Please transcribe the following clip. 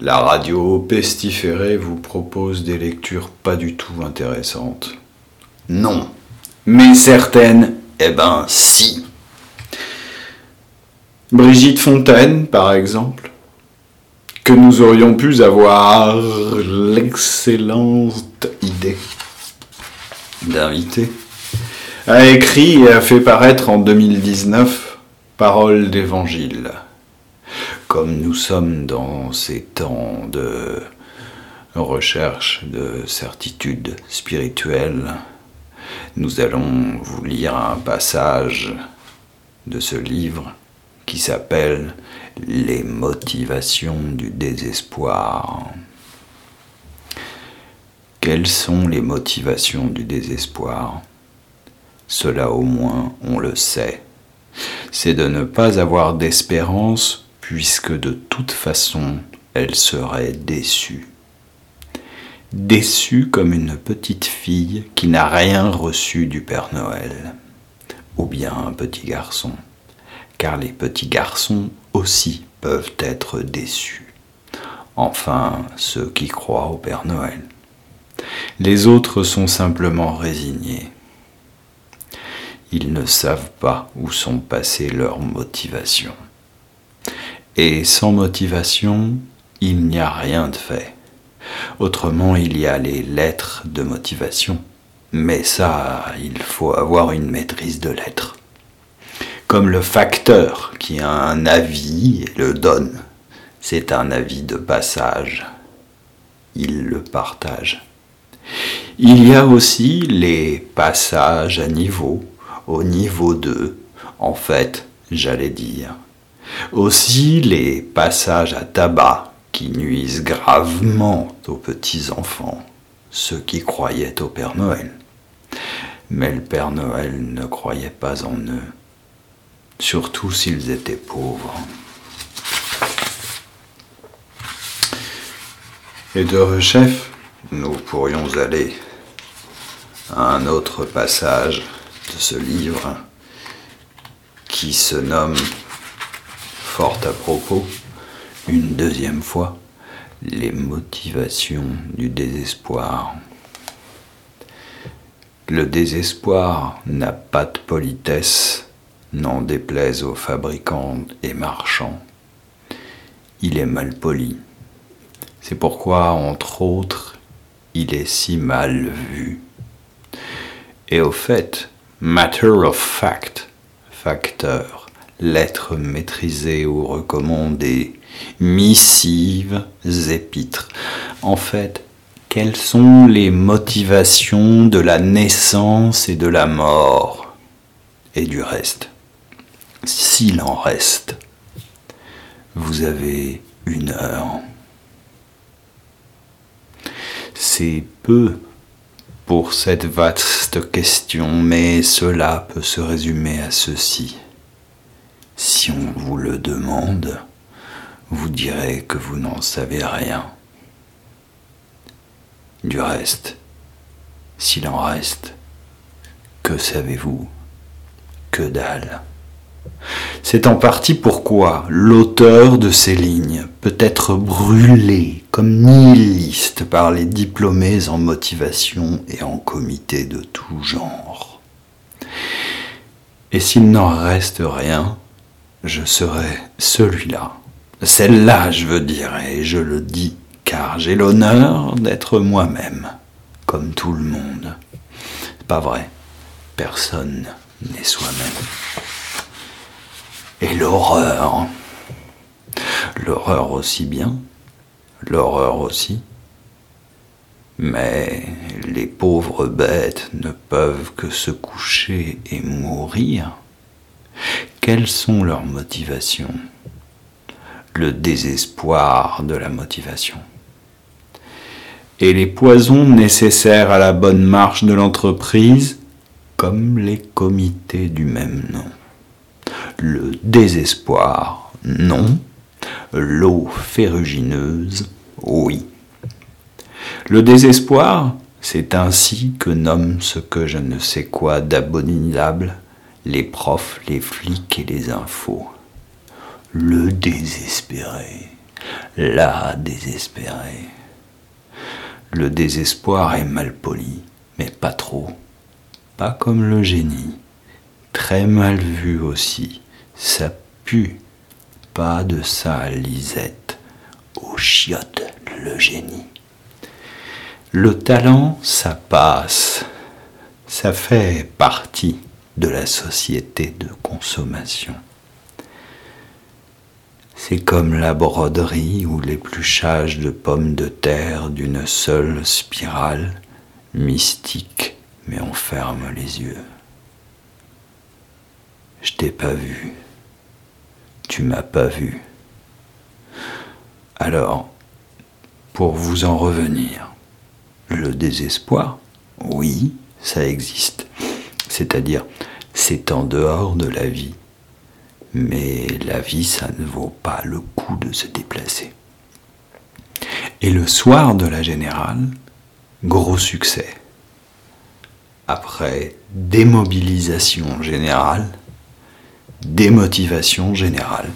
La radio pestiférée vous propose des lectures pas du tout intéressantes. Non. Mais certaines, eh ben si. Brigitte Fontaine, par exemple, que nous aurions pu avoir l'excellente idée d'inviter, a écrit et a fait paraître en 2019 Paroles d'évangile. Comme nous sommes dans ces temps de recherche de certitude spirituelle, nous allons vous lire un passage de ce livre qui s'appelle Les motivations du désespoir. Quelles sont les motivations du désespoir? Cela au moins on le sait. C'est de ne pas avoir d'espérance puisque de toute façon elle serait déçue. Déçue comme une petite fille qui n'a rien reçu du Père Noël, ou bien un petit garçon car les petits garçons aussi peuvent être déçus. Enfin, ceux qui croient au Père Noël. Les autres sont simplement résignés. Ils ne savent pas où sont passées leurs motivations. Et sans motivation, il n'y a rien de fait. Autrement, il y a les lettres de motivation. Mais ça, il faut avoir une maîtrise de lettres comme le facteur qui a un avis et le donne. C'est un avis de passage. Il le partage. Il y a aussi les passages à niveau, au niveau 2, en fait, j'allais dire. Aussi les passages à tabac qui nuisent gravement aux petits-enfants, ceux qui croyaient au Père Noël. Mais le Père Noël ne croyait pas en eux surtout s'ils étaient pauvres. Et de chef, nous pourrions aller à un autre passage de ce livre qui se nomme à propos, une deuxième fois, les motivations du désespoir. Le désespoir n'a pas de politesse n'en déplaise aux fabricants et marchands. Il est mal poli. C'est pourquoi, entre autres, il est si mal vu. Et au fait, matter of fact, facteur, lettres maîtrisées ou recommandées, missives, épîtres. En fait, quelles sont les motivations de la naissance et de la mort et du reste? S'il en reste, vous avez une heure. C'est peu pour cette vaste question, mais cela peut se résumer à ceci. Si on vous le demande, vous direz que vous n'en savez rien. Du reste, s'il en reste, que savez-vous Que dalle. C'est en partie pourquoi l'auteur de ces lignes peut être brûlé comme nihiliste par les diplômés en motivation et en comité de tout genre. Et s'il n'en reste rien, je serai celui-là, celle-là je veux dire, et je le dis car j'ai l'honneur d'être moi-même, comme tout le monde. C'est pas vrai, personne n'est soi-même et l'horreur. L'horreur aussi bien, l'horreur aussi. Mais les pauvres bêtes ne peuvent que se coucher et mourir. Quelles sont leurs motivations? Le désespoir de la motivation. Et les poisons nécessaires à la bonne marche de l'entreprise, comme les comités du même nom. Le désespoir, non. L'eau ferrugineuse, oui. Le désespoir, c'est ainsi que nomment ce que je ne sais quoi d'abominable les profs, les flics et les infos. Le désespéré. la désespérée. Le désespoir est mal poli, mais pas trop. Pas comme le génie. Très mal vu aussi. Ça pue. Pas de ça, Lisette. Au chiotte, le génie. Le talent, ça passe. Ça fait partie de la société de consommation. C'est comme la broderie ou l'épluchage de pommes de terre d'une seule spirale, mystique, mais on ferme les yeux. Je t'ai pas vu. Tu m'as pas vu. Alors, pour vous en revenir, le désespoir, oui, ça existe. C'est-à-dire, c'est en dehors de la vie mais la vie, ça ne vaut pas le coup de se déplacer. Et le soir de la générale, gros succès. Après démobilisation générale, démotivation générale.